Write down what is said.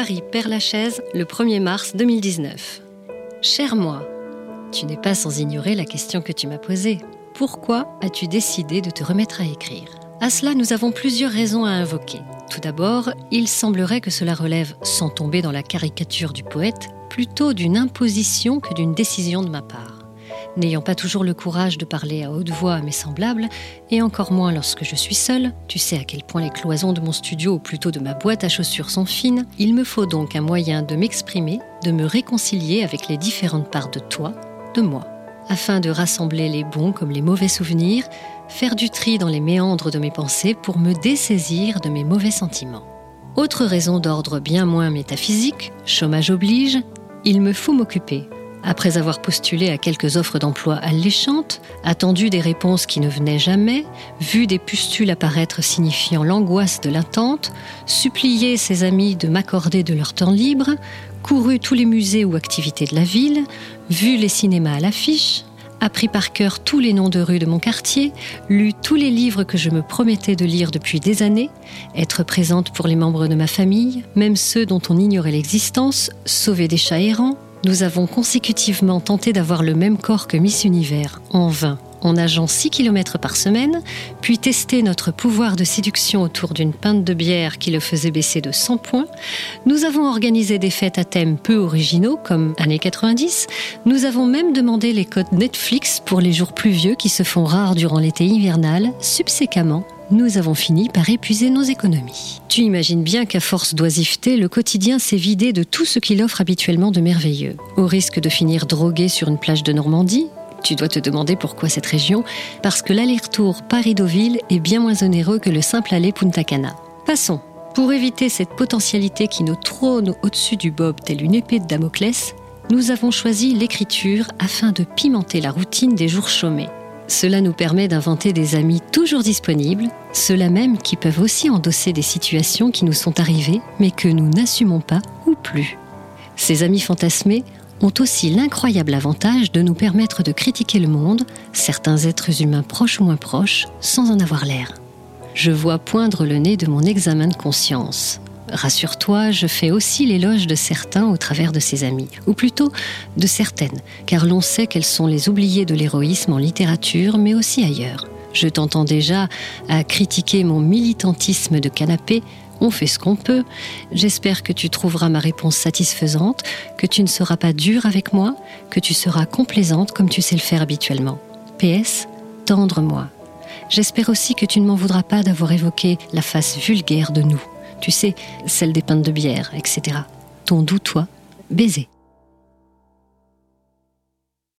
Paris, Père-Lachaise, le 1er mars 2019. Cher moi, tu n'es pas sans ignorer la question que tu m'as posée. Pourquoi as-tu décidé de te remettre à écrire? À cela, nous avons plusieurs raisons à invoquer. Tout d'abord, il semblerait que cela relève, sans tomber dans la caricature du poète, plutôt d'une imposition que d'une décision de ma part. N'ayant pas toujours le courage de parler à haute voix à mes semblables, et encore moins lorsque je suis seule, tu sais à quel point les cloisons de mon studio ou plutôt de ma boîte à chaussures sont fines, il me faut donc un moyen de m'exprimer, de me réconcilier avec les différentes parts de toi, de moi, afin de rassembler les bons comme les mauvais souvenirs, faire du tri dans les méandres de mes pensées pour me dessaisir de mes mauvais sentiments. Autre raison d'ordre bien moins métaphysique, chômage oblige, il me faut m'occuper, après avoir postulé à quelques offres d'emploi alléchantes, attendu des réponses qui ne venaient jamais, vu des pustules apparaître signifiant l'angoisse de l'attente, supplié ses amis de m'accorder de leur temps libre, couru tous les musées ou activités de la ville, vu les cinémas à l'affiche, appris par cœur tous les noms de rues de mon quartier, lu tous les livres que je me promettais de lire depuis des années, être présente pour les membres de ma famille, même ceux dont on ignorait l'existence, sauver des chats errants, nous avons consécutivement tenté d'avoir le même corps que Miss Univers, en vain, en nageant 6 km par semaine, puis testé notre pouvoir de séduction autour d'une pinte de bière qui le faisait baisser de 100 points. Nous avons organisé des fêtes à thème peu originaux, comme années 90. Nous avons même demandé les codes Netflix pour les jours pluvieux qui se font rares durant l'été hivernal, subséquemment nous avons fini par épuiser nos économies. Tu imagines bien qu'à force d'oisiveté, le quotidien s'est vidé de tout ce qu'il offre habituellement de merveilleux. Au risque de finir drogué sur une plage de Normandie, tu dois te demander pourquoi cette région, parce que l'aller-retour Paris-Deauville est bien moins onéreux que le simple aller Punta Cana. Passons. Pour éviter cette potentialité qui nous trône au-dessus du bob telle une épée de Damoclès, nous avons choisi l'écriture afin de pimenter la routine des jours chômés. Cela nous permet d'inventer des amis toujours disponibles, ceux-là même qui peuvent aussi endosser des situations qui nous sont arrivées mais que nous n'assumons pas ou plus. Ces amis fantasmés ont aussi l'incroyable avantage de nous permettre de critiquer le monde, certains êtres humains proches ou moins proches, sans en avoir l'air. Je vois poindre le nez de mon examen de conscience. Rassure-toi, je fais aussi l'éloge de certains au travers de ses amis, ou plutôt de certaines, car l'on sait qu'elles sont les oubliées de l'héroïsme en littérature, mais aussi ailleurs. Je t'entends déjà à critiquer mon militantisme de canapé. On fait ce qu'on peut. J'espère que tu trouveras ma réponse satisfaisante, que tu ne seras pas dur avec moi, que tu seras complaisante comme tu sais le faire habituellement. PS, tendre-moi. J'espère aussi que tu ne m'en voudras pas d'avoir évoqué la face vulgaire de nous tu sais, celle des pintes de bière, etc. Ton doux toi, baiser.